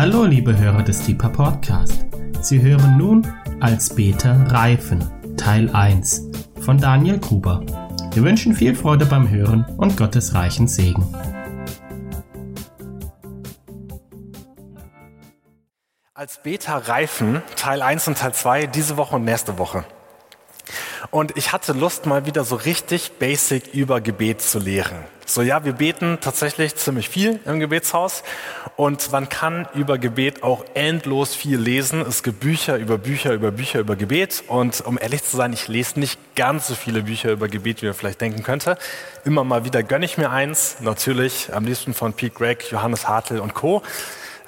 Hallo, liebe Hörer des Deeper Podcast. Sie hören nun als Beter reifen, Teil 1 von Daniel Gruber. Wir wünschen viel Freude beim Hören und Gottes reichen Segen. Als Beta reifen, Teil 1 und Teil 2, diese Woche und nächste Woche. Und ich hatte Lust, mal wieder so richtig basic über Gebet zu lehren. So, ja, wir beten tatsächlich ziemlich viel im Gebetshaus und man kann über Gebet auch endlos viel lesen. Es gibt Bücher über Bücher über Bücher über Gebet und um ehrlich zu sein, ich lese nicht ganz so viele Bücher über Gebet, wie man vielleicht denken könnte. Immer mal wieder gönne ich mir eins, natürlich am liebsten von Pete Gregg, Johannes Hartl und Co.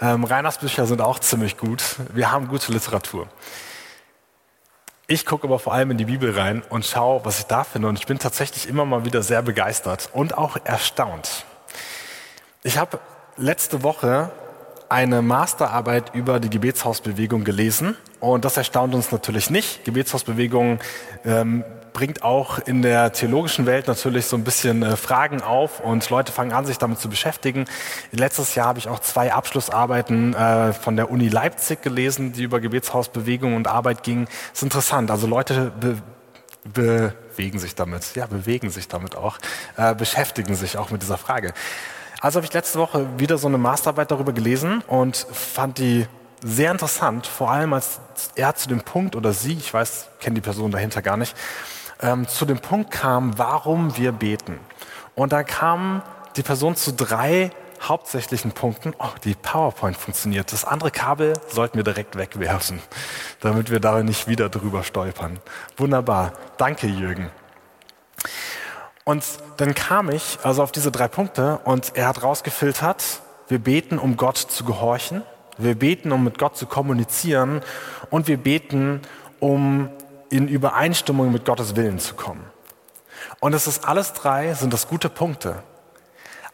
Ähm, Reiners Bücher sind auch ziemlich gut. Wir haben gute Literatur. Ich gucke aber vor allem in die Bibel rein und schaue, was ich da finde. Und ich bin tatsächlich immer mal wieder sehr begeistert und auch erstaunt. Ich habe letzte Woche eine Masterarbeit über die Gebetshausbewegung gelesen. Und das erstaunt uns natürlich nicht. Gebetshausbewegung ähm, bringt auch in der theologischen Welt natürlich so ein bisschen äh, Fragen auf und Leute fangen an, sich damit zu beschäftigen. Letztes Jahr habe ich auch zwei Abschlussarbeiten äh, von der Uni Leipzig gelesen, die über Gebetshausbewegung und Arbeit gingen. Ist interessant. Also Leute be bewegen sich damit, ja, bewegen sich damit auch, äh, beschäftigen sich auch mit dieser Frage. Also habe ich letzte Woche wieder so eine Masterarbeit darüber gelesen und fand die sehr interessant, vor allem als er zu dem Punkt oder sie, ich weiß, kenne die Person dahinter gar nicht, ähm, zu dem Punkt kam, warum wir beten. Und da kam die Person zu drei hauptsächlichen Punkten. Oh, die PowerPoint funktioniert. Das andere Kabel sollten wir direkt wegwerfen, damit wir da nicht wieder drüber stolpern. Wunderbar. Danke, Jürgen. Und dann kam ich also auf diese drei Punkte und er hat rausgefiltert, wir beten, um Gott zu gehorchen. Wir beten, um mit Gott zu kommunizieren. Und wir beten, um in Übereinstimmung mit Gottes Willen zu kommen. Und es ist alles drei, sind das gute Punkte.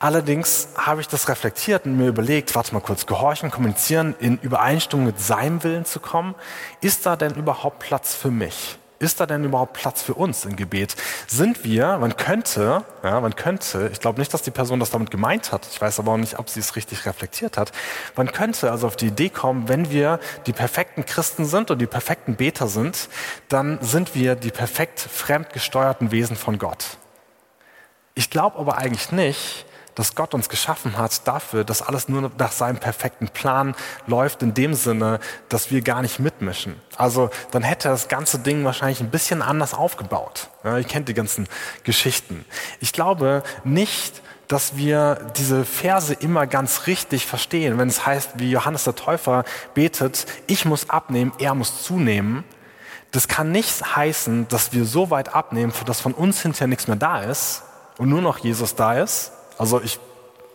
Allerdings habe ich das reflektiert und mir überlegt, warte mal kurz, gehorchen, kommunizieren, in Übereinstimmung mit seinem Willen zu kommen. Ist da denn überhaupt Platz für mich? Ist da denn überhaupt Platz für uns im Gebet? Sind wir, man könnte, ja, man könnte, ich glaube nicht, dass die Person das damit gemeint hat, ich weiß aber auch nicht, ob sie es richtig reflektiert hat, man könnte also auf die Idee kommen, wenn wir die perfekten Christen sind und die perfekten Beter sind, dann sind wir die perfekt fremdgesteuerten Wesen von Gott. Ich glaube aber eigentlich nicht, dass Gott uns geschaffen hat dafür, dass alles nur nach seinem perfekten Plan läuft, in dem Sinne, dass wir gar nicht mitmischen. Also dann hätte das ganze Ding wahrscheinlich ein bisschen anders aufgebaut. Ja, ihr kennt die ganzen Geschichten. Ich glaube nicht, dass wir diese Verse immer ganz richtig verstehen, wenn es heißt, wie Johannes der Täufer betet, ich muss abnehmen, er muss zunehmen. Das kann nicht heißen, dass wir so weit abnehmen, dass von uns hinterher nichts mehr da ist und nur noch Jesus da ist, also ich,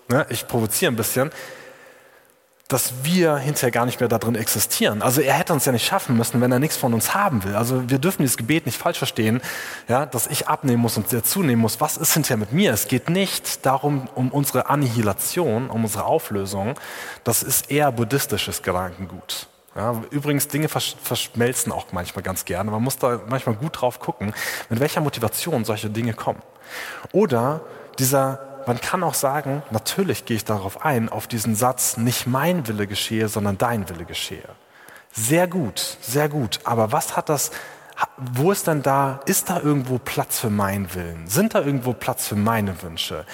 ne, ich provoziere ein bisschen, dass wir hinterher gar nicht mehr da drin existieren. Also er hätte uns ja nicht schaffen müssen, wenn er nichts von uns haben will. Also wir dürfen dieses Gebet nicht falsch verstehen, ja, dass ich abnehmen muss und der zunehmen muss. Was ist hinterher mit mir? Es geht nicht darum, um unsere Annihilation, um unsere Auflösung. Das ist eher buddhistisches Gedankengut. Ja, übrigens, Dinge verschmelzen auch manchmal ganz gerne. Man muss da manchmal gut drauf gucken, mit welcher Motivation solche Dinge kommen. Oder dieser man kann auch sagen, natürlich gehe ich darauf ein, auf diesen Satz, nicht mein Wille geschehe, sondern dein Wille geschehe. Sehr gut, sehr gut. Aber was hat das, wo ist denn da, ist da irgendwo Platz für meinen Willen? Sind da irgendwo Platz für meine Wünsche?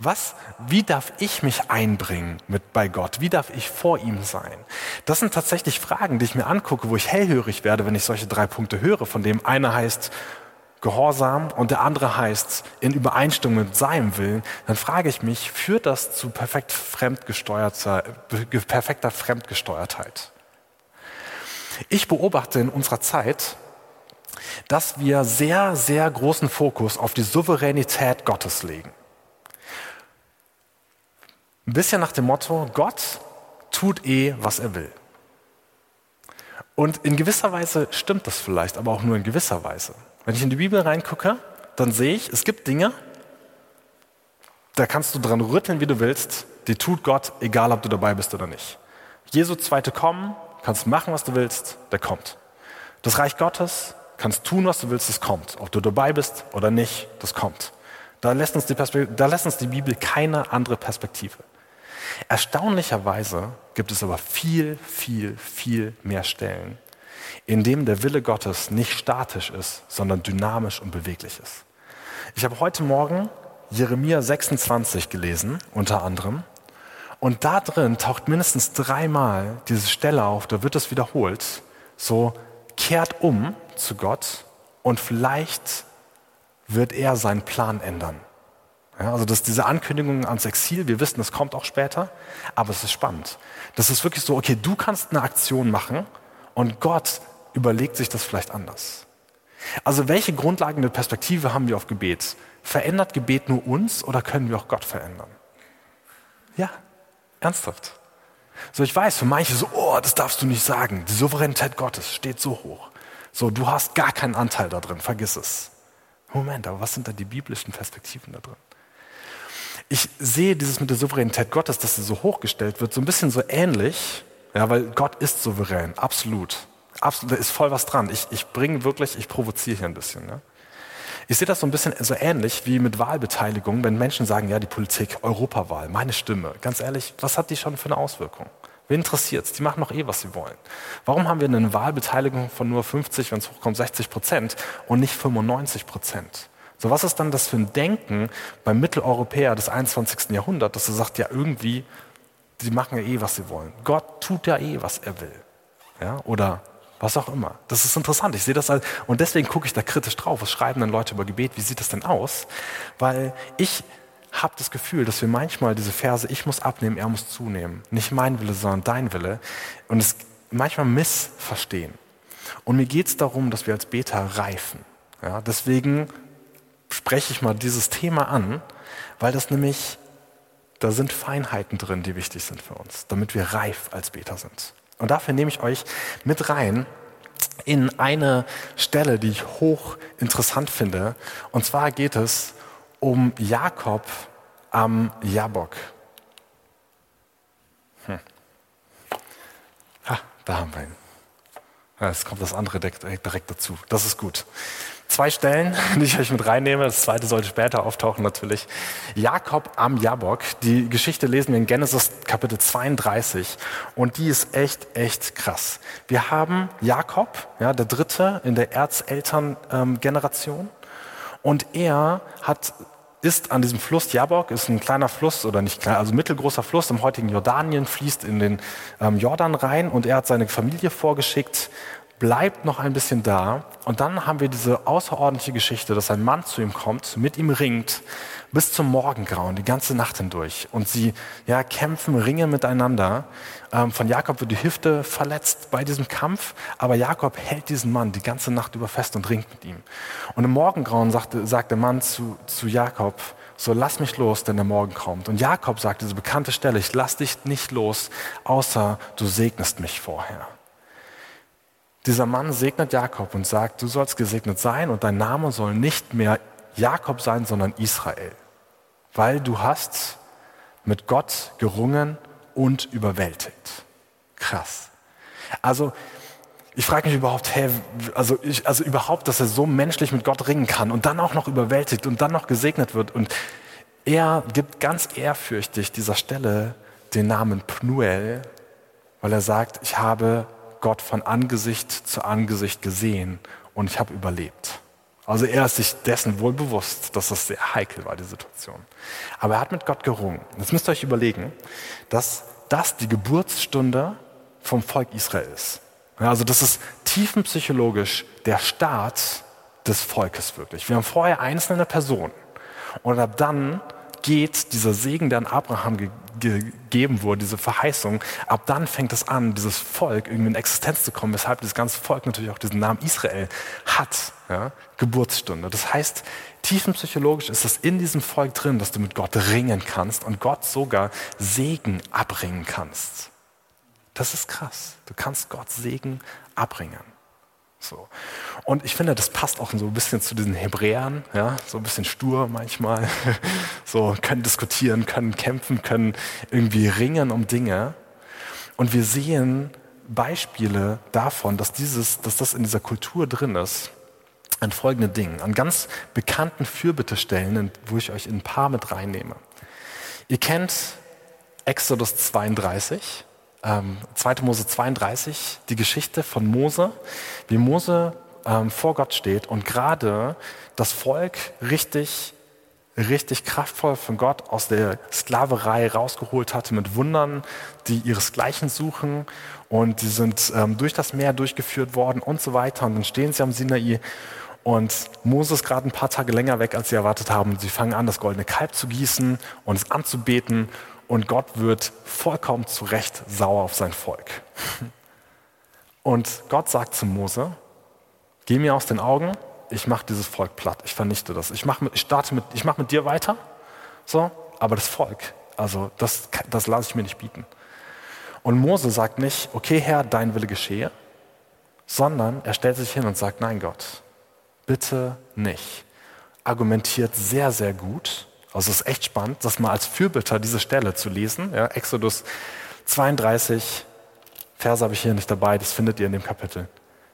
Was, wie darf ich mich einbringen mit bei Gott? Wie darf ich vor ihm sein? Das sind tatsächlich Fragen, die ich mir angucke, wo ich hellhörig werde, wenn ich solche drei Punkte höre, von dem einer heißt, Gehorsam und der andere heißt in Übereinstimmung mit seinem Willen, dann frage ich mich, führt das zu perfekt fremdgesteuerter, perfekter Fremdgesteuertheit? Ich beobachte in unserer Zeit, dass wir sehr, sehr großen Fokus auf die Souveränität Gottes legen. Ein bisschen nach dem Motto, Gott tut eh, was er will. Und in gewisser Weise stimmt das vielleicht, aber auch nur in gewisser Weise. Wenn ich in die Bibel reingucke, dann sehe ich, es gibt Dinge, da kannst du dran rütteln, wie du willst, die tut Gott, egal ob du dabei bist oder nicht. Jesu zweite Kommen, kannst machen, was du willst, der kommt. Das Reich Gottes, kannst tun, was du willst, es kommt. Ob du dabei bist oder nicht, das kommt. Da lässt uns die, da lässt uns die Bibel keine andere Perspektive. Erstaunlicherweise gibt es aber viel, viel, viel mehr Stellen, in denen der Wille Gottes nicht statisch ist, sondern dynamisch und beweglich ist. Ich habe heute Morgen Jeremia 26 gelesen, unter anderem. Und da drin taucht mindestens dreimal diese Stelle auf, da wird es wiederholt. So, kehrt um zu Gott und vielleicht wird er seinen Plan ändern. Ja, also das, diese Ankündigung ans Exil, wir wissen, das kommt auch später, aber es ist spannend. Das ist wirklich so, okay, du kannst eine Aktion machen und Gott überlegt sich das vielleicht anders. Also welche grundlegende Perspektive haben wir auf Gebet? Verändert Gebet nur uns oder können wir auch Gott verändern? Ja, ernsthaft. So, ich weiß, für manche so, oh, das darfst du nicht sagen. Die Souveränität Gottes steht so hoch. So, du hast gar keinen Anteil da drin, vergiss es. Moment, aber was sind da die biblischen Perspektiven da drin? Ich sehe dieses mit der Souveränität Gottes, dass sie so hochgestellt wird, so ein bisschen so ähnlich, ja, weil Gott ist souverän, absolut. Absolut, da ist voll was dran. Ich, ich bringe wirklich, ich provoziere hier ein bisschen. Ne? Ich sehe das so ein bisschen so ähnlich wie mit Wahlbeteiligung, wenn Menschen sagen, ja, die Politik, Europawahl, meine Stimme. Ganz ehrlich, was hat die schon für eine Auswirkung? Wen interessiert's? Die machen doch eh, was sie wollen. Warum haben wir eine Wahlbeteiligung von nur 50, wenn es hochkommt, 60 Prozent und nicht 95 Prozent? So, was ist dann das für ein Denken beim Mitteleuropäer des 21. Jahrhunderts, dass er sagt, ja, irgendwie, die machen ja eh, was sie wollen. Gott tut ja eh, was er will. Ja, oder was auch immer. Das ist interessant. Ich sehe das als, und deswegen gucke ich da kritisch drauf. Was schreiben dann Leute über Gebet? Wie sieht das denn aus? Weil ich habe das Gefühl, dass wir manchmal diese Verse, ich muss abnehmen, er muss zunehmen, nicht mein Wille, sondern dein Wille, und es manchmal missverstehen. Und mir geht es darum, dass wir als Beter reifen. Ja, deswegen spreche ich mal dieses Thema an, weil das nämlich, da sind Feinheiten drin, die wichtig sind für uns, damit wir reif als Beter sind. Und dafür nehme ich euch mit rein in eine Stelle, die ich hoch interessant finde. Und zwar geht es um Jakob am Jabok. Hm. Ha, da haben wir ihn. Jetzt kommt das andere direkt, direkt dazu. Das ist gut. Zwei Stellen, die ich euch mit reinnehme. Das zweite sollte später auftauchen natürlich. Jakob am Jabok. Die Geschichte lesen wir in Genesis Kapitel 32 und die ist echt, echt krass. Wir haben Jakob, ja, der Dritte in der Erzelterngeneration und er hat ist an diesem Fluss Jabok, ist ein kleiner Fluss oder nicht klein, also mittelgroßer Fluss im heutigen Jordanien, fließt in den ähm, Jordan rein und er hat seine Familie vorgeschickt bleibt noch ein bisschen da. Und dann haben wir diese außerordentliche Geschichte, dass ein Mann zu ihm kommt, mit ihm ringt, bis zum Morgengrauen, die ganze Nacht hindurch. Und sie ja, kämpfen, ringen miteinander. Ähm, von Jakob wird die Hüfte verletzt bei diesem Kampf, aber Jakob hält diesen Mann die ganze Nacht über fest und ringt mit ihm. Und im Morgengrauen sagt, sagt der Mann zu, zu Jakob, so lass mich los, denn der Morgen kommt. Und Jakob sagt diese bekannte Stelle, ich lass dich nicht los, außer du segnest mich vorher. Dieser Mann segnet Jakob und sagt, du sollst gesegnet sein und dein Name soll nicht mehr Jakob sein, sondern Israel, weil du hast mit Gott gerungen und überwältigt. Krass. Also ich frage mich überhaupt, hey, also, ich, also überhaupt, dass er so menschlich mit Gott ringen kann und dann auch noch überwältigt und dann noch gesegnet wird. Und er gibt ganz ehrfürchtig dieser Stelle den Namen Pnuel, weil er sagt, ich habe Gott von Angesicht zu Angesicht gesehen und ich habe überlebt. Also er ist sich dessen wohl bewusst, dass das sehr heikel war, die Situation. Aber er hat mit Gott gerungen. Jetzt müsst ihr euch überlegen, dass das die Geburtsstunde vom Volk Israel ist. Also das ist tiefenpsychologisch der Start des Volkes wirklich. Wir haben vorher einzelne Personen und ab dann geht dieser Segen, der an Abraham ge gegeben wurde, diese Verheißung, ab dann fängt es an, dieses Volk irgendwie in Existenz zu kommen, weshalb dieses ganze Volk natürlich auch diesen Namen Israel hat, ja? Geburtsstunde. Das heißt, tiefenpsychologisch ist es in diesem Volk drin, dass du mit Gott ringen kannst und Gott sogar Segen abringen kannst. Das ist krass. Du kannst Gott Segen abringen. So. Und ich finde, das passt auch so ein bisschen zu diesen Hebräern, ja, so ein bisschen stur manchmal, so können diskutieren, können kämpfen, können irgendwie ringen um Dinge. Und wir sehen Beispiele davon, dass, dieses, dass das in dieser Kultur drin ist, an folgenden Dingen, an ganz bekannten Fürbittestellen, wo ich euch in ein paar mit reinnehme. Ihr kennt Exodus 32, ähm, 2. Mose 32, die Geschichte von Mose, wie Mose ähm, vor Gott steht und gerade das Volk richtig, richtig kraftvoll von Gott aus der Sklaverei rausgeholt hatte mit Wundern, die ihresgleichen suchen und die sind ähm, durch das Meer durchgeführt worden und so weiter und dann stehen sie am Sinai und Mose ist gerade ein paar Tage länger weg, als sie erwartet haben. Und sie fangen an, das goldene Kalb zu gießen und es anzubeten. Und Gott wird vollkommen zu Recht sauer auf sein Volk. Und Gott sagt zu Mose, geh mir aus den Augen, ich mache dieses Volk platt, ich vernichte das. Ich, mach mit, ich starte mit, ich mache mit dir weiter, so, aber das Volk, also das, das lasse ich mir nicht bieten. Und Mose sagt nicht, okay Herr, dein Wille geschehe, sondern er stellt sich hin und sagt, nein Gott, bitte nicht. Argumentiert sehr, sehr gut. Also es ist echt spannend, das mal als Fürbitter diese Stelle zu lesen. Ja, Exodus 32, Verse habe ich hier nicht dabei, das findet ihr in dem Kapitel.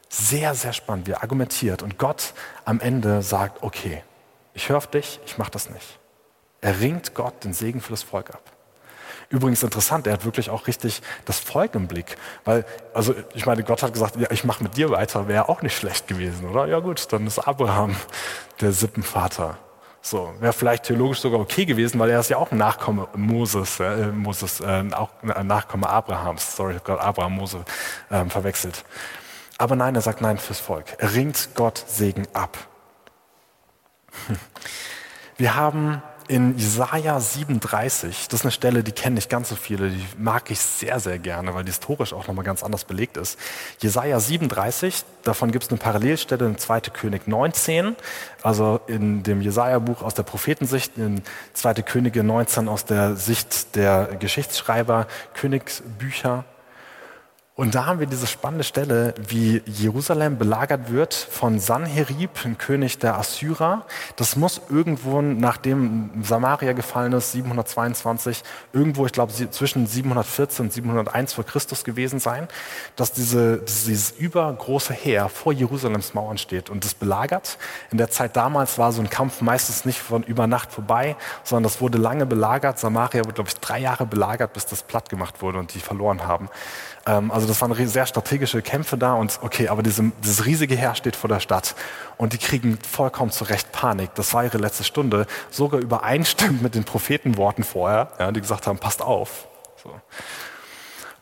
Sehr, sehr spannend, wie er argumentiert. Und Gott am Ende sagt, okay, ich höre auf dich, ich mache das nicht. Er ringt Gott den Segen für das Volk ab. Übrigens interessant, er hat wirklich auch richtig das Volk im Blick. Weil, also ich meine, Gott hat gesagt, ja, ich mache mit dir weiter, wäre auch nicht schlecht gewesen, oder? Ja gut, dann ist Abraham der Sippenvater. So, wäre vielleicht theologisch sogar okay gewesen, weil er ist ja auch ein Nachkomme Moses, äh, Moses äh, auch ein Nachkomme Abrahams. Sorry, ich habe gerade Abraham Mose äh, verwechselt. Aber nein, er sagt nein fürs Volk. Er ringt Gott Segen ab. Wir haben in Jesaja 37, das ist eine Stelle, die kennen nicht ganz so viele, die mag ich sehr, sehr gerne, weil die historisch auch nochmal ganz anders belegt ist. Jesaja 37, davon gibt es eine Parallelstelle in 2. König 19, also in dem Jesaja-Buch aus der Prophetensicht, in 2. Könige 19 aus der Sicht der Geschichtsschreiber, Königsbücher. Und da haben wir diese spannende Stelle, wie Jerusalem belagert wird von Sanherib, ein König der Assyrer. Das muss irgendwo, nachdem Samaria gefallen ist, 722, irgendwo, ich glaube, zwischen 714 und 701 vor Christus gewesen sein, dass diese, dieses übergroße Heer vor Jerusalems Mauern steht und das belagert. In der Zeit damals war so ein Kampf meistens nicht von über Nacht vorbei, sondern das wurde lange belagert. Samaria wurde, glaube ich, drei Jahre belagert, bis das platt gemacht wurde und die verloren haben. Ähm, also das waren sehr strategische Kämpfe da und okay, aber diese, dieses riesige Heer steht vor der Stadt und die kriegen vollkommen zu Recht Panik. Das war ihre letzte Stunde, sogar übereinstimmt mit den Prophetenworten vorher, ja, die gesagt haben, passt auf. So.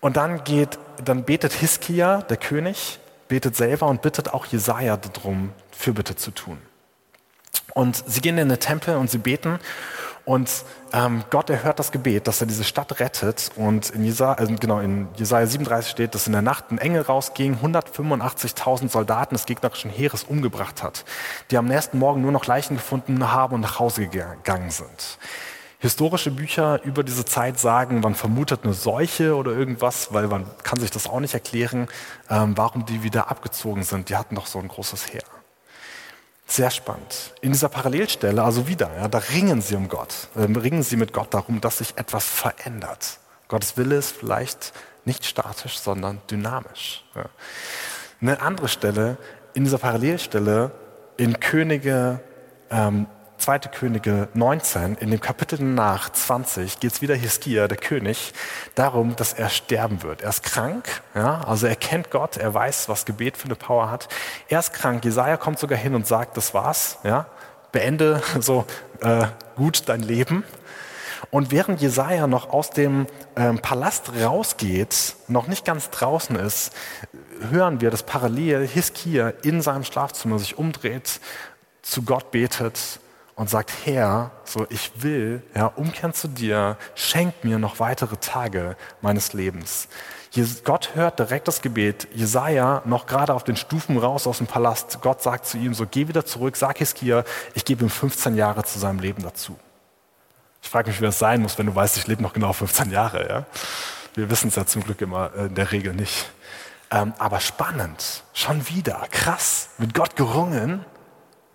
Und dann geht, dann betet Hiskia, der König, betet selber und bittet auch Jesaja darum, Fürbitte zu tun. Und sie gehen in den Tempel und sie beten und ähm, Gott erhört das Gebet, dass er diese Stadt rettet. Und in Jesaja, also genau, in Jesaja 37 steht, dass in der Nacht ein Engel rausging, 185.000 Soldaten des gegnerischen Heeres umgebracht hat, die am nächsten Morgen nur noch Leichen gefunden haben und nach Hause gegangen sind. Historische Bücher über diese Zeit sagen, man vermutet eine Seuche oder irgendwas, weil man kann sich das auch nicht erklären, ähm, warum die wieder abgezogen sind. Die hatten doch so ein großes Heer. Sehr spannend. In dieser Parallelstelle, also wieder, ja, da ringen sie um Gott, äh, ringen sie mit Gott darum, dass sich etwas verändert. Gottes Wille ist vielleicht nicht statisch, sondern dynamisch. Ja. Eine andere Stelle, in dieser Parallelstelle, in Könige ähm, 2. Könige 19, in dem Kapitel nach 20, geht es wieder Hiskia, der König, darum, dass er sterben wird. Er ist krank, ja, also er kennt Gott, er weiß, was Gebet für eine Power hat. Er ist krank. Jesaja kommt sogar hin und sagt, das war's, ja, beende so äh, gut dein Leben. Und während Jesaja noch aus dem ähm, Palast rausgeht, noch nicht ganz draußen ist, hören wir, dass parallel Hiskia in seinem Schlafzimmer sich umdreht, zu Gott betet und sagt, Herr, so ich will ja, umkehren zu dir, schenk mir noch weitere Tage meines Lebens. Gott hört direkt das Gebet. Jesaja noch gerade auf den Stufen raus aus dem Palast. Gott sagt zu ihm so, geh wieder zurück, sag Hiskia, ich gebe ihm 15 Jahre zu seinem Leben dazu. Ich frage mich, wie das sein muss, wenn du weißt, ich lebe noch genau 15 Jahre. Ja? Wir wissen es ja zum Glück immer äh, in der Regel nicht. Ähm, aber spannend, schon wieder, krass, mit Gott gerungen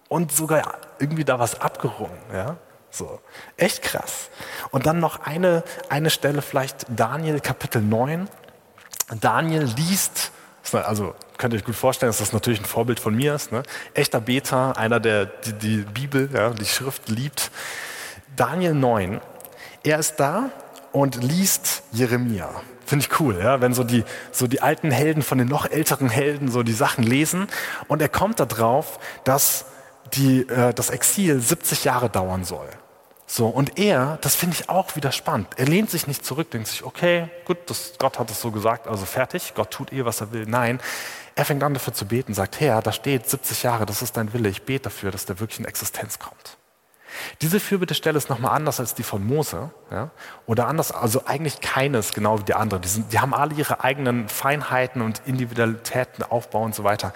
und sogar irgendwie da was abgerungen. Ja? So, echt krass. Und dann noch eine, eine Stelle, vielleicht Daniel Kapitel 9. Daniel liest, also könnt ihr euch gut vorstellen, dass das natürlich ein Vorbild von mir ist. Ne? Echter Beter, einer, der die, die Bibel, ja, die Schrift liebt. Daniel 9, er ist da und liest Jeremia. Finde ich cool, ja? wenn so die, so die alten Helden von den noch älteren Helden so die Sachen lesen. Und er kommt darauf, dass die, äh, das Exil 70 Jahre dauern soll. So, und er, das finde ich auch wieder spannend. Er lehnt sich nicht zurück, denkt sich, okay, gut, das, Gott hat es so gesagt, also fertig, Gott tut eh, was er will. Nein, er fängt an dafür zu beten, sagt, Herr, da steht 70 Jahre, das ist dein Wille, ich bete dafür, dass der wirklich in Existenz kommt. Diese Fürbittestelle ist nochmal anders als die von Mose. Ja? Oder anders, also eigentlich keines genau wie die andere. Die, sind, die haben alle ihre eigenen Feinheiten und Individualitäten, Aufbau und so weiter.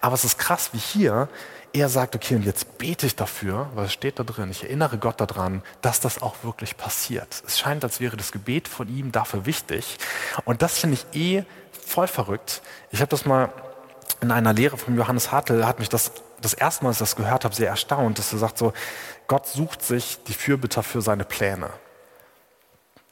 Aber es ist krass, wie hier er sagt, okay, und jetzt bete ich dafür, es steht da drin, ich erinnere Gott daran, dass das auch wirklich passiert. Es scheint, als wäre das Gebet von ihm dafür wichtig. Und das finde ich eh voll verrückt. Ich habe das mal in einer Lehre von Johannes Hartl, hat mich das das erste Mal, als ich das gehört habe, sehr erstaunt, dass er sagt so, Gott sucht sich die Fürbitter für seine Pläne.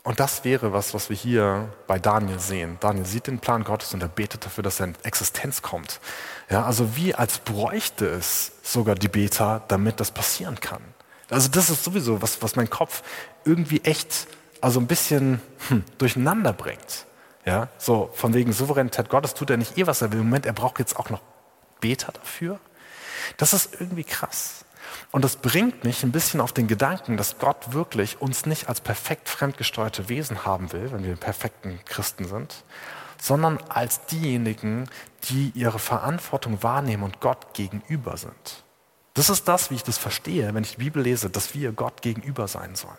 Und das wäre was, was wir hier bei Daniel sehen. Daniel sieht den Plan Gottes und er betet dafür, dass er in Existenz kommt. Ja, also wie als bräuchte es sogar die Beter, damit das passieren kann. Also das ist sowieso was, was mein Kopf irgendwie echt, also ein bisschen hm, durcheinander bringt. Ja, so von wegen Souveränität Gottes tut er nicht eh, was er will. Moment, er braucht jetzt auch noch Beter dafür. Das ist irgendwie krass. Und das bringt mich ein bisschen auf den Gedanken, dass Gott wirklich uns nicht als perfekt fremdgesteuerte Wesen haben will, wenn wir perfekten Christen sind, sondern als diejenigen, die ihre Verantwortung wahrnehmen und Gott gegenüber sind. Das ist das, wie ich das verstehe, wenn ich die Bibel lese, dass wir Gott gegenüber sein sollen.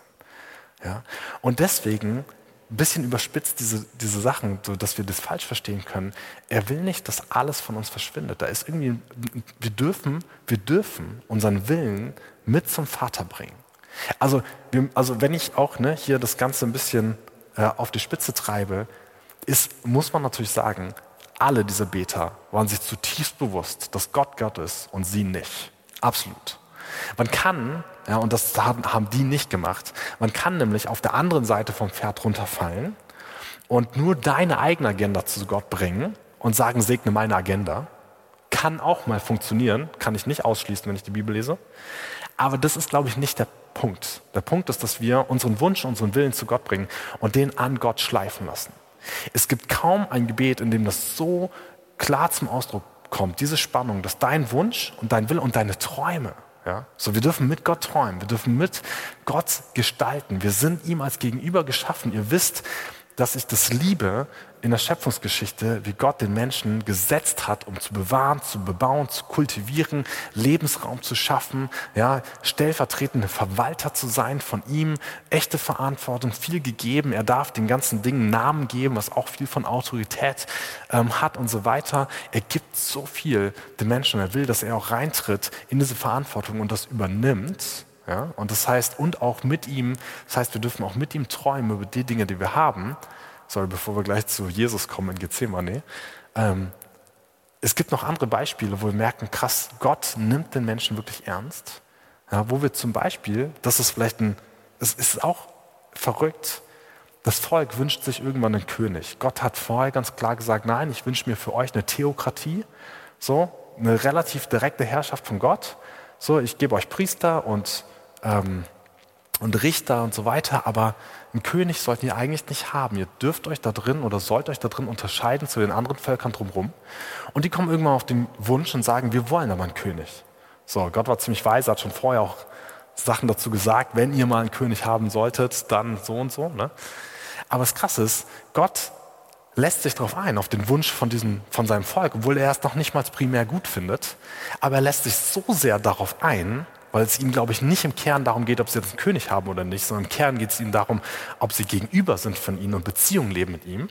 Ja? Und deswegen ein bisschen überspitzt diese, diese Sachen, so dass wir das falsch verstehen können. Er will nicht, dass alles von uns verschwindet. Da ist irgendwie, wir dürfen, wir dürfen unseren Willen mit zum Vater bringen. Also, wir, also wenn ich auch ne, hier das Ganze ein bisschen äh, auf die Spitze treibe, ist, muss man natürlich sagen, alle diese Beter waren sich zutiefst bewusst, dass Gott Gott ist und sie nicht. Absolut. Man kann, ja, und das haben, die nicht gemacht, man kann nämlich auf der anderen Seite vom Pferd runterfallen und nur deine eigene Agenda zu Gott bringen und sagen, segne meine Agenda. Kann auch mal funktionieren, kann ich nicht ausschließen, wenn ich die Bibel lese. Aber das ist, glaube ich, nicht der Punkt. Der Punkt ist, dass wir unseren Wunsch, unseren Willen zu Gott bringen und den an Gott schleifen lassen. Es gibt kaum ein Gebet, in dem das so klar zum Ausdruck kommt, diese Spannung, dass dein Wunsch und dein Wille und deine Träume ja? So, wir dürfen mit Gott träumen, wir dürfen mit Gott gestalten. Wir sind ihm als Gegenüber geschaffen. Ihr wisst, dass ich das liebe in der Schöpfungsgeschichte, wie Gott den Menschen gesetzt hat, um zu bewahren, zu bebauen, zu kultivieren, Lebensraum zu schaffen, ja, stellvertretende Verwalter zu sein von ihm, echte Verantwortung, viel gegeben. Er darf den ganzen Dingen Namen geben, was auch viel von Autorität ähm, hat und so weiter. Er gibt so viel den Menschen. Er will, dass er auch reintritt in diese Verantwortung und das übernimmt. Ja? Und das heißt, und auch mit ihm, das heißt, wir dürfen auch mit ihm träumen über die Dinge, die wir haben. Sorry, bevor wir gleich zu Jesus kommen in Gethsemane. Ähm, es gibt noch andere Beispiele, wo wir merken, krass, Gott nimmt den Menschen wirklich ernst. Ja, wo wir zum Beispiel, das ist vielleicht ein, es ist auch verrückt, das Volk wünscht sich irgendwann einen König. Gott hat vorher ganz klar gesagt, nein, ich wünsche mir für euch eine Theokratie, so eine relativ direkte Herrschaft von Gott. So, ich gebe euch Priester und ähm, und Richter und so weiter, aber einen König sollt ihr eigentlich nicht haben. Ihr dürft euch da drin oder sollt euch da drin unterscheiden zu den anderen Völkern drumherum. Und die kommen irgendwann auf den Wunsch und sagen, wir wollen aber einen König. So, Gott war ziemlich weise, hat schon vorher auch Sachen dazu gesagt, wenn ihr mal einen König haben solltet, dann so und so. Ne? Aber das Krasse ist, Gott lässt sich darauf ein, auf den Wunsch von, diesem, von seinem Volk, obwohl er es noch nicht mal primär gut findet. Aber er lässt sich so sehr darauf ein, weil es ihm, glaube ich, nicht im Kern darum geht, ob sie jetzt einen König haben oder nicht, sondern im Kern geht es ihm darum, ob sie gegenüber sind von ihm und Beziehungen leben mit ihm.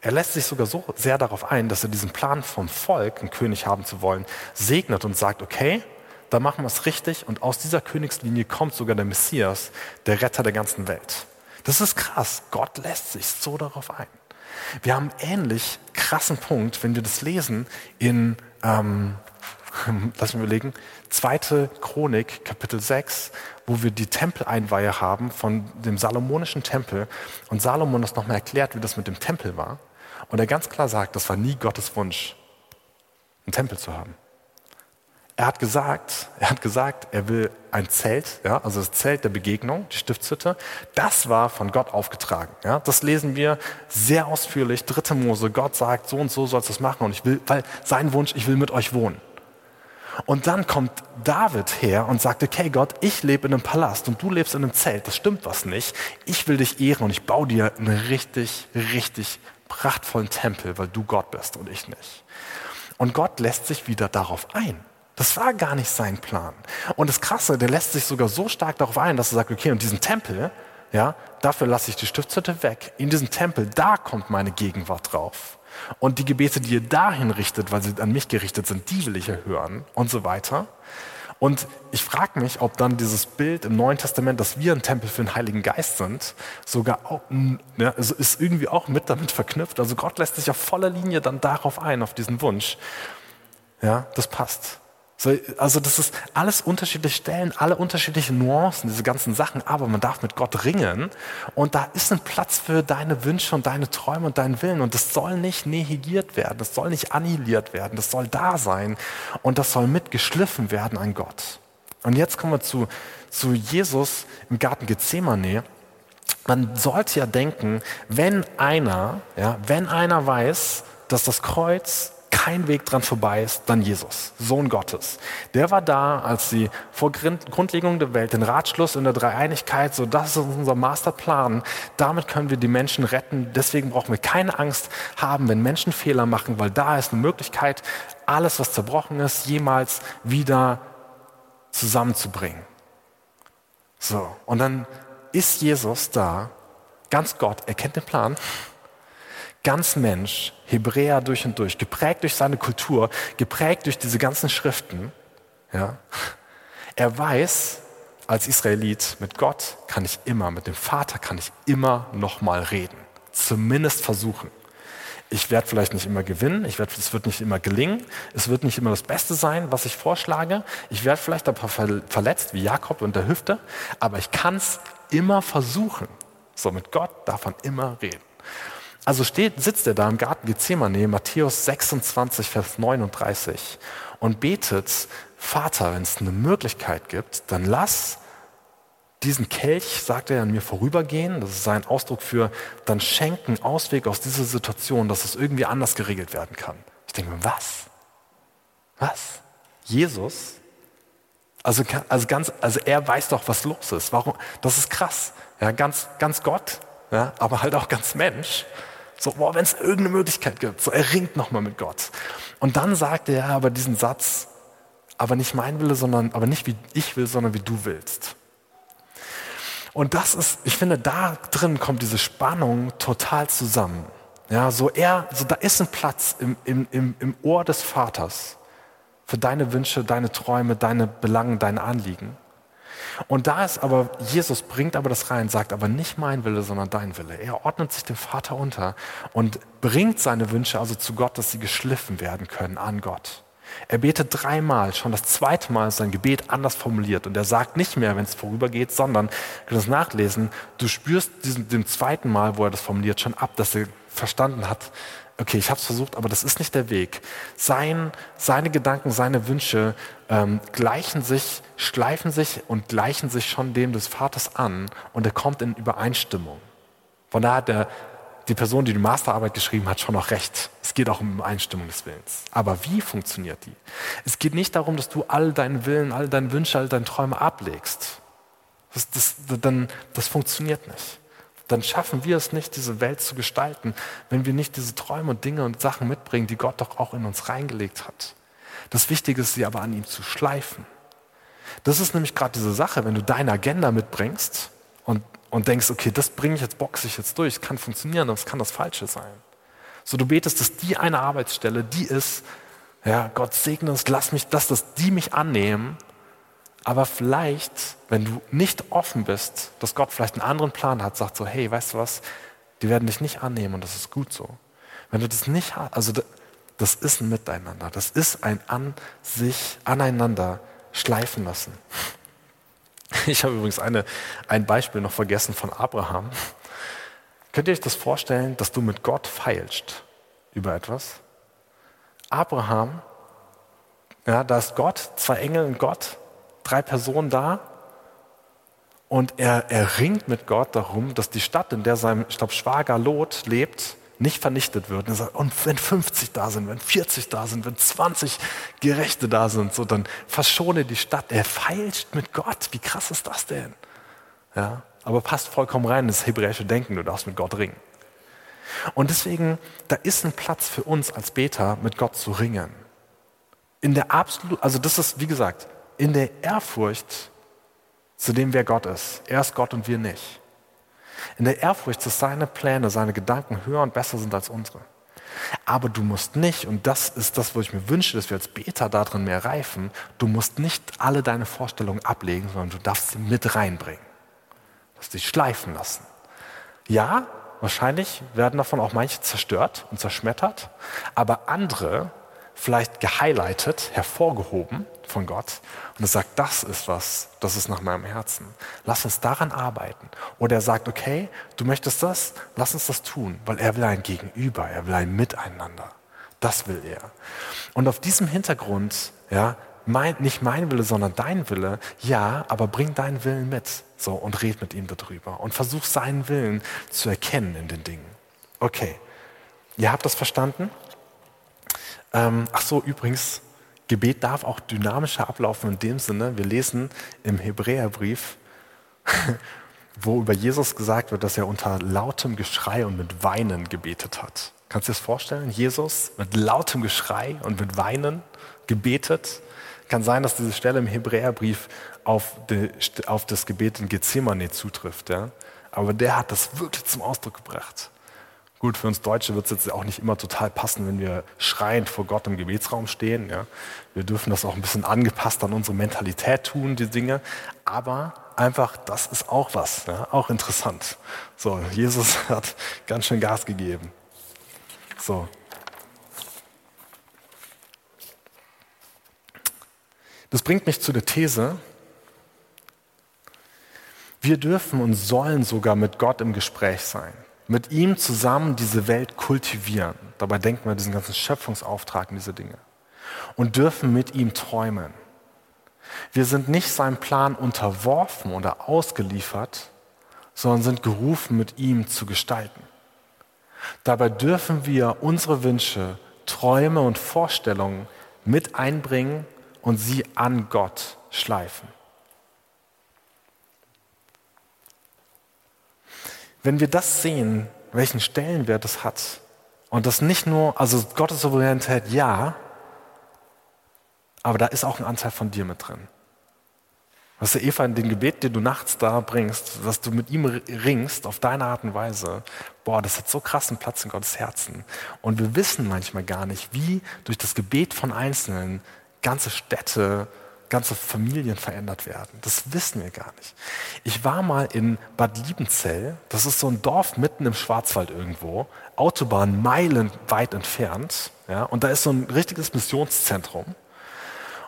Er lässt sich sogar so sehr darauf ein, dass er diesen Plan vom Volk, einen König haben zu wollen, segnet und sagt, okay, da machen wir es richtig und aus dieser Königslinie kommt sogar der Messias, der Retter der ganzen Welt. Das ist krass. Gott lässt sich so darauf ein. Wir haben einen ähnlich krassen Punkt, wenn wir das lesen in ähm, lass mich überlegen, zweite Chronik, Kapitel 6, wo wir die Tempeleinweihe haben von dem salomonischen Tempel und Salomon das nochmal erklärt, wie das mit dem Tempel war. Und er ganz klar sagt, das war nie Gottes Wunsch, einen Tempel zu haben. Er hat gesagt, er hat gesagt, er will ein Zelt, ja, also das Zelt der Begegnung, die Stiftshütte. Das war von Gott aufgetragen. Ja, das lesen wir sehr ausführlich. Dritte Mose. Gott sagt, so und so sollst du es machen und ich will, weil sein Wunsch, ich will mit euch wohnen. Und dann kommt David her und sagt, okay Gott, ich lebe in einem Palast und du lebst in einem Zelt, das stimmt was nicht. Ich will dich ehren und ich baue dir einen richtig, richtig prachtvollen Tempel, weil du Gott bist und ich nicht. Und Gott lässt sich wieder darauf ein. Das war gar nicht sein Plan. Und das Krasse, der lässt sich sogar so stark darauf ein, dass er sagt, okay, und diesen Tempel, ja, dafür lasse ich die Stiftshütte weg. In diesen Tempel, da kommt meine Gegenwart drauf. Und die Gebete, die ihr dahin richtet, weil sie an mich gerichtet sind, die will ich erhören und so weiter. Und ich frage mich, ob dann dieses Bild im Neuen Testament, dass wir ein Tempel für den Heiligen Geist sind, sogar auch, ja, also ist irgendwie auch mit damit verknüpft. Also Gott lässt sich auf voller Linie dann darauf ein, auf diesen Wunsch. Ja, das passt. So, also das ist alles unterschiedliche Stellen, alle unterschiedliche Nuancen, diese ganzen Sachen, aber man darf mit Gott ringen und da ist ein Platz für deine Wünsche und deine Träume und deinen Willen und das soll nicht negiert werden, das soll nicht annihiliert werden, das soll da sein und das soll mitgeschliffen werden an Gott. Und jetzt kommen wir zu, zu Jesus im Garten Gethsemane. Man sollte ja denken, wenn einer, ja, wenn einer weiß, dass das Kreuz kein Weg dran vorbei ist, dann Jesus, Sohn Gottes. Der war da, als die vor Grundlegung der Welt, den Ratschluss in der Dreieinigkeit, so das ist unser Masterplan. Damit können wir die Menschen retten. Deswegen brauchen wir keine Angst haben, wenn Menschen Fehler machen, weil da ist eine Möglichkeit, alles, was zerbrochen ist, jemals wieder zusammenzubringen. So, und dann ist Jesus da, ganz Gott, er kennt den Plan ganz Mensch, Hebräer durch und durch, geprägt durch seine Kultur, geprägt durch diese ganzen Schriften. Ja. Er weiß, als Israelit, mit Gott kann ich immer, mit dem Vater kann ich immer noch mal reden. Zumindest versuchen. Ich werde vielleicht nicht immer gewinnen, ich werd, es wird nicht immer gelingen, es wird nicht immer das Beste sein, was ich vorschlage. Ich werde vielleicht ein paar verletzt, wie Jakob und der Hüfte, aber ich kann es immer versuchen. So, mit Gott darf man immer reden. Also steht, sitzt er da im Garten Gethsemane, Matthäus 26, Vers 39 und betet, Vater, wenn es eine Möglichkeit gibt, dann lass diesen Kelch, sagt er, an mir vorübergehen. Das ist sein Ausdruck für, dann schenken Ausweg aus dieser Situation, dass es irgendwie anders geregelt werden kann. Ich denke mir, was? Was? Jesus? Also, also, ganz, also er weiß doch, was los ist. Warum? Das ist krass. Ja, ganz, ganz Gott, ja, aber halt auch ganz Mensch. So, boah, wenn es irgendeine Möglichkeit gibt, so er ringt nochmal mit Gott. Und dann sagt er aber diesen Satz, aber nicht mein Wille, sondern, aber nicht wie ich will, sondern wie du willst. Und das ist, ich finde, da drin kommt diese Spannung total zusammen. Ja, so er, so da ist ein Platz im, im, im, im Ohr des Vaters für deine Wünsche, deine Träume, deine Belangen, deine Anliegen. Und da ist aber, Jesus bringt aber das rein, sagt aber nicht mein Wille, sondern dein Wille. Er ordnet sich dem Vater unter und bringt seine Wünsche also zu Gott, dass sie geschliffen werden können an Gott. Er betet dreimal, schon das zweite Mal ist sein Gebet anders formuliert und er sagt nicht mehr, wenn es vorübergeht, sondern, kannst das nachlesen, du spürst diesem, dem zweiten Mal, wo er das formuliert, schon ab, dass er verstanden hat, okay, ich habe es versucht, aber das ist nicht der Weg. Sein, seine Gedanken, seine Wünsche ähm, gleichen sich, schleifen sich und gleichen sich schon dem des Vaters an und er kommt in Übereinstimmung. Von daher hat der, die Person, die die Masterarbeit geschrieben hat, schon noch recht. Es geht auch um Übereinstimmung des Willens. Aber wie funktioniert die? Es geht nicht darum, dass du all deinen Willen, all deine Wünsche, all deine Träume ablegst. Das, das, dann, das funktioniert nicht dann schaffen wir es nicht, diese Welt zu gestalten, wenn wir nicht diese Träume und Dinge und Sachen mitbringen, die Gott doch auch in uns reingelegt hat. Das Wichtige ist, sie aber an ihm zu schleifen. Das ist nämlich gerade diese Sache, wenn du deine Agenda mitbringst und, und denkst, okay, das bringe ich jetzt, boxe ich jetzt durch, kann funktionieren, es kann das Falsche sein. So, du betest, dass die eine Arbeitsstelle, die ist, ja, Gott segne es, lass mich das, dass die mich annehmen aber vielleicht, wenn du nicht offen bist, dass Gott vielleicht einen anderen Plan hat, sagt so, hey, weißt du was, die werden dich nicht annehmen und das ist gut so. Wenn du das nicht hast, also das ist ein Miteinander, das ist ein an sich aneinander schleifen lassen. Ich habe übrigens eine, ein Beispiel noch vergessen von Abraham. Könnt ihr euch das vorstellen, dass du mit Gott feilst über etwas? Abraham Ja, da ist Gott, zwei Engel und Gott, drei Personen da. Und er, er ringt mit Gott darum, dass die Stadt, in der sein ich glaub, Schwager Lot lebt, nicht vernichtet wird. Und, sagt, und wenn 50 da sind, wenn 40 da sind, wenn 20 Gerechte da sind, so, dann verschone die Stadt. Er feilscht mit Gott. Wie krass ist das denn? Ja, aber passt vollkommen rein ins hebräische Denken. Du darfst mit Gott ringen. Und deswegen, da ist ein Platz für uns als Beter, mit Gott zu ringen. In der absolut, also das ist, wie gesagt, in der Ehrfurcht zu dem, wer Gott ist. Er ist Gott und wir nicht. In der Ehrfurcht, dass seine Pläne, seine Gedanken höher und besser sind als unsere. Aber du musst nicht, und das ist das, wo ich mir wünsche, dass wir als Beter darin mehr reifen, du musst nicht alle deine Vorstellungen ablegen, sondern du darfst sie mit reinbringen. Du darfst sie schleifen lassen. Ja, wahrscheinlich werden davon auch manche zerstört und zerschmettert, aber andere vielleicht gehighlightet, hervorgehoben von Gott und er sagt, das ist was, das ist nach meinem Herzen. Lass uns daran arbeiten. Oder er sagt, okay, du möchtest das, lass uns das tun, weil er will ein Gegenüber, er will ein Miteinander. Das will er. Und auf diesem Hintergrund, ja, mein, nicht mein Wille, sondern dein Wille, ja, aber bring deinen Willen mit, so, und red mit ihm darüber und versuch seinen Willen zu erkennen in den Dingen. Okay. Ihr habt das verstanden? Ähm, ach so, übrigens, Gebet darf auch dynamischer ablaufen in dem Sinne, wir lesen im Hebräerbrief, wo über Jesus gesagt wird, dass er unter lautem Geschrei und mit Weinen gebetet hat. Kannst du dir das vorstellen? Jesus mit lautem Geschrei und mit Weinen gebetet. Kann sein, dass diese Stelle im Hebräerbrief auf, die, auf das Gebet in Gethsemane zutrifft. Ja? Aber der hat das wirklich zum Ausdruck gebracht. Gut, für uns Deutsche wird es jetzt auch nicht immer total passen, wenn wir schreiend vor Gott im Gebetsraum stehen. Ja. Wir dürfen das auch ein bisschen angepasst an unsere Mentalität tun, die Dinge. Aber einfach, das ist auch was, ja, auch interessant. So, Jesus hat ganz schön Gas gegeben. So. Das bringt mich zu der These, wir dürfen und sollen sogar mit Gott im Gespräch sein mit ihm zusammen diese Welt kultivieren. Dabei denken wir diesen ganzen Schöpfungsauftrag und diese Dinge. Und dürfen mit ihm träumen. Wir sind nicht seinem Plan unterworfen oder ausgeliefert, sondern sind gerufen, mit ihm zu gestalten. Dabei dürfen wir unsere Wünsche, Träume und Vorstellungen mit einbringen und sie an Gott schleifen. Wenn wir das sehen, welchen Stellenwert es hat, und das nicht nur, also Gottes Souveränität, ja, aber da ist auch ein Anteil von dir mit drin. Was du, Eva, in den Gebet, den du nachts da bringst, dass du mit ihm ringst, auf deine Art und Weise, boah, das hat so krassen Platz in Gottes Herzen. Und wir wissen manchmal gar nicht, wie durch das Gebet von Einzelnen ganze Städte, ganze Familien verändert werden. Das wissen wir gar nicht. Ich war mal in Bad Liebenzell, das ist so ein Dorf mitten im Schwarzwald irgendwo, Autobahn meilenweit entfernt, ja, und da ist so ein richtiges Missionszentrum.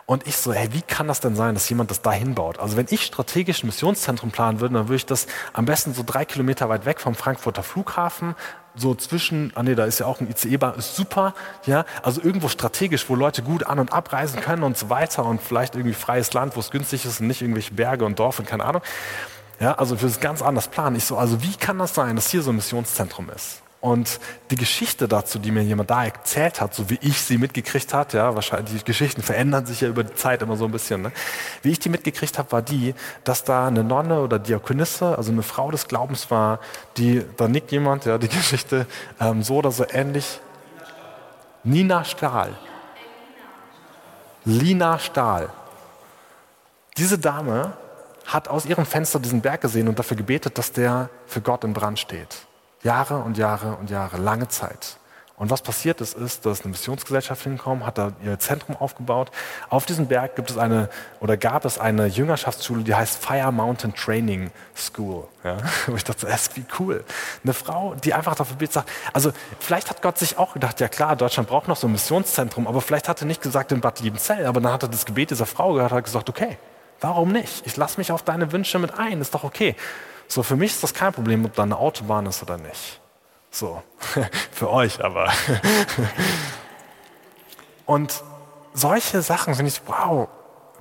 Und ich so, hey, wie kann das denn sein, dass jemand das da hinbaut? Also wenn ich strategisch ein Missionszentrum planen würde, dann würde ich das am besten so drei Kilometer weit weg vom Frankfurter Flughafen, so zwischen, ah nee, da ist ja auch ein ICE-Bahn, ist super, ja, also irgendwo strategisch, wo Leute gut an- und abreisen können und so weiter und vielleicht irgendwie freies Land, wo es günstig ist und nicht irgendwelche Berge und Dorf und keine Ahnung. Ja, also für das ganz anders planen. Ich so, also wie kann das sein, dass hier so ein Missionszentrum ist? Und die Geschichte dazu, die mir jemand da erzählt hat, so wie ich sie mitgekriegt hat, ja, wahrscheinlich die Geschichten verändern sich ja über die Zeit immer so ein bisschen. Ne? Wie ich die mitgekriegt habe, war die, dass da eine Nonne oder Diakonisse, also eine Frau des Glaubens war, die, da nickt jemand, ja, die Geschichte ähm, so oder so ähnlich. Nina Stahl. Lina Stahl. Diese Dame hat aus ihrem Fenster diesen Berg gesehen und dafür gebetet, dass der für Gott in Brand steht. Jahre und Jahre und Jahre, lange Zeit. Und was passiert ist, ist, dass eine Missionsgesellschaft hinkommt, hat da ihr Zentrum aufgebaut. Auf diesem Berg gibt es eine oder gab es eine Jüngerschaftsschule, die heißt Fire Mountain Training School. Ja? Wo ich dachte, das ist wie cool. Eine Frau, die einfach dafür betet, sagt, also vielleicht hat Gott sich auch gedacht, ja klar, Deutschland braucht noch so ein Missionszentrum, aber vielleicht hat er nicht gesagt in Bad Liebenzell, aber dann hat er das Gebet dieser Frau gehört, hat gesagt, okay, warum nicht? Ich lasse mich auf deine Wünsche mit ein, ist doch okay. So, für mich ist das kein Problem, ob da eine Autobahn ist oder nicht. So, für euch aber. Und solche Sachen finde ich, wow,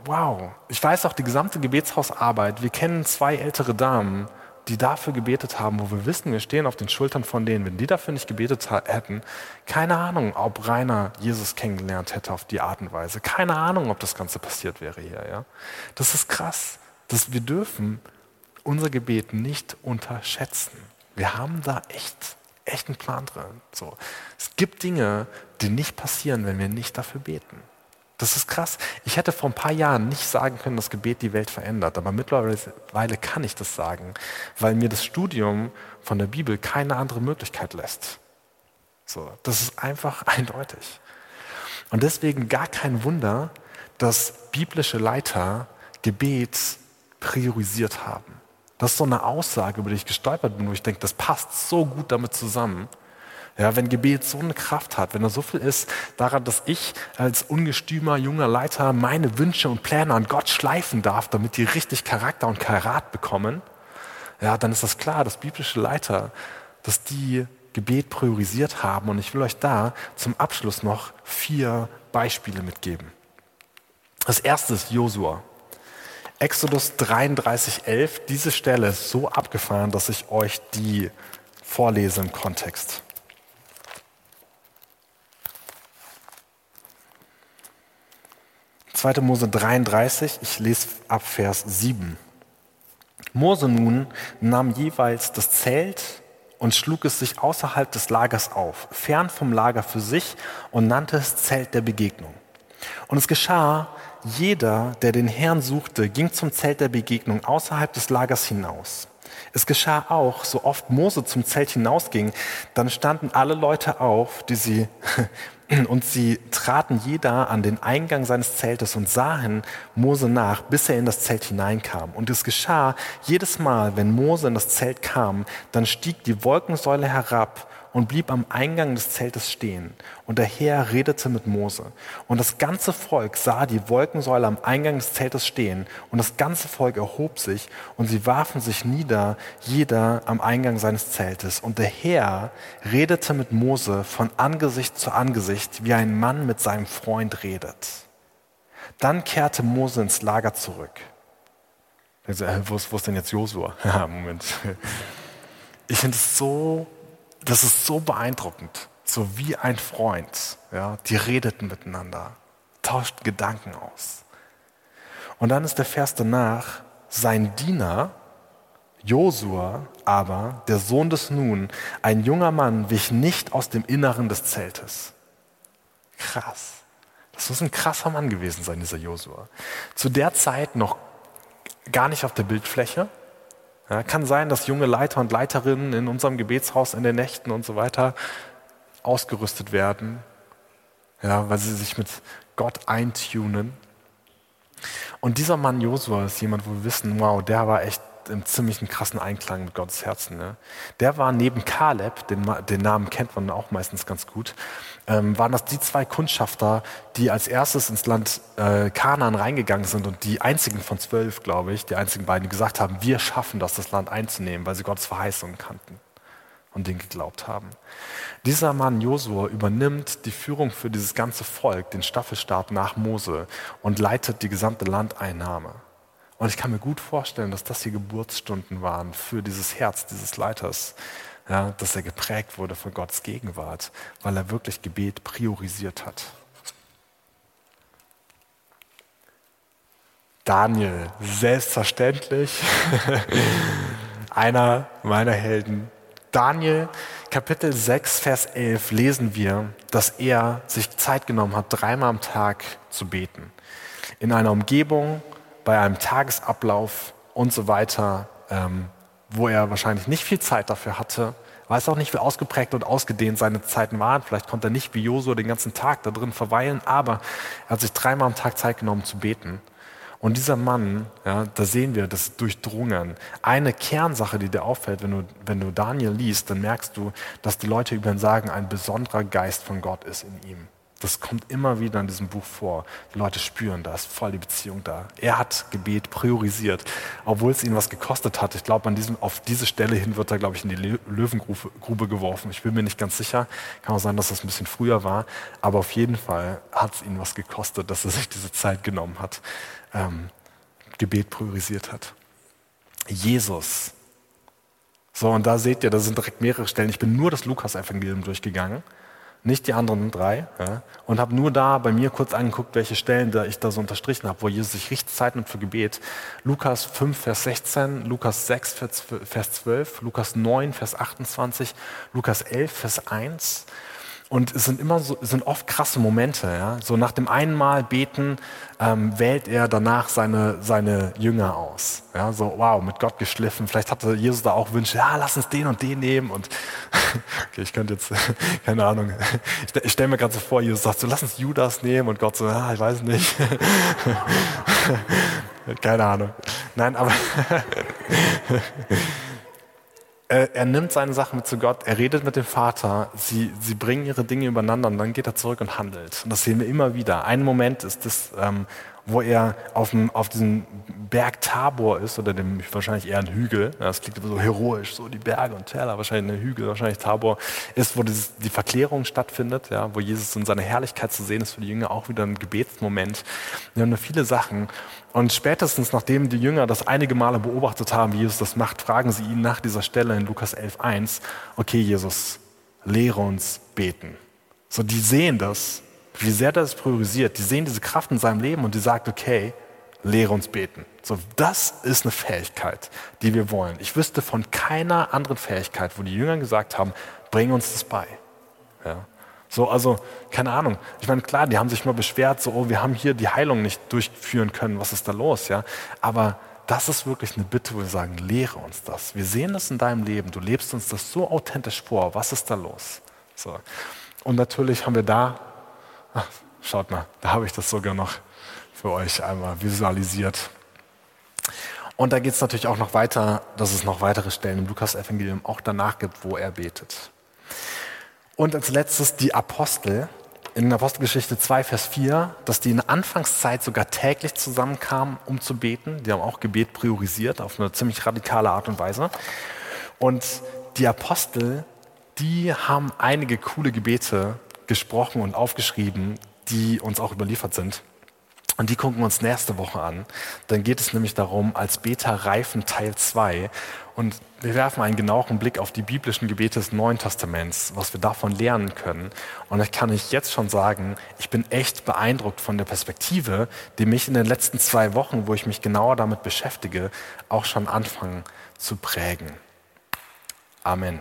wow. Ich weiß auch die gesamte Gebetshausarbeit. Wir kennen zwei ältere Damen, die dafür gebetet haben, wo wir wissen, wir stehen auf den Schultern von denen. Wenn die dafür nicht gebetet hätten, keine Ahnung, ob Rainer Jesus kennengelernt hätte auf die Art und Weise. Keine Ahnung, ob das Ganze passiert wäre hier. Ja? Das ist krass. dass wir dürfen unser Gebet nicht unterschätzen. Wir haben da echt, echt einen Plan drin. So. Es gibt Dinge, die nicht passieren, wenn wir nicht dafür beten. Das ist krass. Ich hätte vor ein paar Jahren nicht sagen können, dass Gebet die Welt verändert, aber mittlerweile kann ich das sagen, weil mir das Studium von der Bibel keine andere Möglichkeit lässt. So, das ist einfach eindeutig. Und deswegen gar kein Wunder, dass biblische Leiter Gebet priorisiert haben. Das ist so eine Aussage, über die ich gestolpert bin, wo ich denke, das passt so gut damit zusammen. Ja, wenn Gebet so eine Kraft hat, wenn er so viel ist daran, dass ich als ungestümer junger Leiter meine Wünsche und Pläne an Gott schleifen darf, damit die richtig Charakter und Karat bekommen, ja, dann ist das klar, dass biblische Leiter, dass die Gebet priorisiert haben. Und ich will euch da zum Abschluss noch vier Beispiele mitgeben. Das erste ist Josua. Exodus 33, 11. Diese Stelle ist so abgefahren, dass ich euch die vorlese im Kontext. 2. Mose 33, ich lese ab Vers 7. Mose nun nahm jeweils das Zelt und schlug es sich außerhalb des Lagers auf, fern vom Lager für sich und nannte es Zelt der Begegnung. Und es geschah, jeder, der den Herrn suchte, ging zum Zelt der Begegnung außerhalb des Lagers hinaus. Es geschah auch, so oft Mose zum Zelt hinausging, dann standen alle Leute auf, die sie und sie traten jeder an den Eingang seines Zeltes und sahen Mose nach, bis er in das Zelt hineinkam. Und es geschah jedes Mal, wenn Mose in das Zelt kam, dann stieg die Wolkensäule herab und blieb am Eingang des Zeltes stehen. Und der Herr redete mit Mose. Und das ganze Volk sah die Wolkensäule am Eingang des Zeltes stehen. Und das ganze Volk erhob sich und sie warfen sich nieder, jeder am Eingang seines Zeltes. Und der Herr redete mit Mose von Angesicht zu Angesicht, wie ein Mann mit seinem Freund redet. Dann kehrte Mose ins Lager zurück. Also, äh, wo, ist, wo ist denn jetzt Josua? Moment. Ich finde es so das ist so beeindruckend, so wie ein Freund. Ja, die redeten miteinander, tauschten Gedanken aus. Und dann ist der Vers danach, sein Diener, Josua aber, der Sohn des Nun, ein junger Mann, wich nicht aus dem Inneren des Zeltes. Krass. Das muss ein krasser Mann gewesen sein, dieser Josua. Zu der Zeit noch gar nicht auf der Bildfläche, ja, kann sein, dass junge Leiter und Leiterinnen in unserem Gebetshaus in den Nächten und so weiter ausgerüstet werden, ja, weil sie sich mit Gott eintunen. Und dieser Mann Josua ist jemand, wo wir wissen, wow, der war echt im ziemlichen krassen Einklang mit Gottes Herzen. Ne? Der war neben Kaleb, den, den, Namen kennt man auch meistens ganz gut, ähm, waren das die zwei Kundschafter, die als erstes ins Land äh, Kanaan reingegangen sind und die einzigen von zwölf, glaube ich, die einzigen beiden, die gesagt haben, wir schaffen das, das Land einzunehmen, weil sie Gottes Verheißungen kannten und den geglaubt haben. Dieser Mann Josua übernimmt die Führung für dieses ganze Volk, den Staffelstab nach Mose und leitet die gesamte Landeinnahme. Und ich kann mir gut vorstellen, dass das die Geburtsstunden waren für dieses Herz dieses Leiters, ja, dass er geprägt wurde von Gottes Gegenwart, weil er wirklich Gebet priorisiert hat. Daniel, selbstverständlich, einer meiner Helden. Daniel, Kapitel 6, Vers 11 lesen wir, dass er sich Zeit genommen hat, dreimal am Tag zu beten. In einer Umgebung, bei einem Tagesablauf und so weiter, ähm, wo er wahrscheinlich nicht viel Zeit dafür hatte, weiß auch nicht, wie ausgeprägt und ausgedehnt seine Zeiten waren. Vielleicht konnte er nicht wie Josua den ganzen Tag da drin verweilen, aber er hat sich dreimal am Tag Zeit genommen zu beten. Und dieser Mann, ja, da sehen wir das durchdrungen. Eine Kernsache, die dir auffällt, wenn du, wenn du Daniel liest, dann merkst du, dass die Leute über ihn sagen, ein besonderer Geist von Gott ist in ihm. Das kommt immer wieder in diesem Buch vor. Die Leute spüren das, voll die Beziehung da. Er hat Gebet priorisiert, obwohl es ihn was gekostet hat. Ich glaube, auf diese Stelle hin wird er, glaube ich, in die Löwengrube geworfen. Ich bin mir nicht ganz sicher. Kann auch sein, dass das ein bisschen früher war. Aber auf jeden Fall hat es ihn was gekostet, dass er sich diese Zeit genommen hat, ähm, Gebet priorisiert hat. Jesus. So, und da seht ihr, da sind direkt mehrere Stellen. Ich bin nur das Lukas-Evangelium durchgegangen nicht die anderen drei, ja, und habe nur da bei mir kurz angeguckt, welche Stellen da ich da so unterstrichen habe, wo Jesus sich richtig Zeit nimmt für Gebet. Lukas 5, Vers 16, Lukas 6, Vers 12, Lukas 9, Vers 28, Lukas 11, Vers 1, und es sind immer so, es sind oft krasse Momente. Ja? So nach dem einen Mal beten ähm, wählt er danach seine, seine Jünger aus. Ja? So, wow, mit Gott geschliffen. Vielleicht hatte Jesus da auch Wünsche, ja, lass uns den und den nehmen. Und okay, ich könnte jetzt, keine Ahnung, ich, ich stelle mir gerade so vor, Jesus sagt so, lass uns Judas nehmen. Und Gott so, ja, ich weiß nicht. keine Ahnung. Nein, aber er, nimmt seine Sachen mit zu Gott, er redet mit dem Vater, sie, sie bringen ihre Dinge übereinander und dann geht er zurück und handelt. Und das sehen wir immer wieder. Ein Moment ist das, ähm, wo er auf, dem, auf diesem Berg Tabor ist, oder dem wahrscheinlich eher ein Hügel, das klingt so heroisch, so die Berge und Täler, wahrscheinlich ein Hügel, wahrscheinlich Tabor, ist, wo dieses, die Verklärung stattfindet, ja, wo Jesus in seiner Herrlichkeit zu sehen ist für die Jünger, auch wieder ein Gebetsmoment. Wir haben da viele Sachen. Und spätestens, nachdem die Jünger das einige Male beobachtet haben, wie Jesus das macht, fragen sie ihn nach dieser Stelle in Lukas 11.1, okay Jesus, lehre uns beten. So, die sehen das, wie sehr das priorisiert. Die sehen diese Kraft in seinem Leben und die sagt, okay, lehre uns beten. So, das ist eine Fähigkeit, die wir wollen. Ich wüsste von keiner anderen Fähigkeit, wo die Jünger gesagt haben, bring uns das bei. Ja. So, also, keine Ahnung. Ich meine, klar, die haben sich mal beschwert, so, oh, wir haben hier die Heilung nicht durchführen können, was ist da los, ja? Aber das ist wirklich eine Bitte, wo wir sagen, lehre uns das. Wir sehen das in deinem Leben, du lebst uns das so authentisch vor, was ist da los? So. Und natürlich haben wir da, ach, schaut mal, da habe ich das sogar noch für euch einmal visualisiert. Und da geht es natürlich auch noch weiter, dass es noch weitere Stellen im Lukas-Evangelium auch danach gibt, wo er betet. Und als letztes die Apostel. In Apostelgeschichte 2, Vers 4, dass die in der Anfangszeit sogar täglich zusammenkamen, um zu beten. Die haben auch Gebet priorisiert auf eine ziemlich radikale Art und Weise. Und die Apostel, die haben einige coole Gebete gesprochen und aufgeschrieben, die uns auch überliefert sind. Und die gucken wir uns nächste Woche an. Dann geht es nämlich darum, als Beta reifen Teil 2. Und wir werfen einen genaueren Blick auf die biblischen Gebete des Neuen Testaments, was wir davon lernen können. Und ich kann euch jetzt schon sagen, ich bin echt beeindruckt von der Perspektive, die mich in den letzten zwei Wochen, wo ich mich genauer damit beschäftige, auch schon anfangen zu prägen. Amen.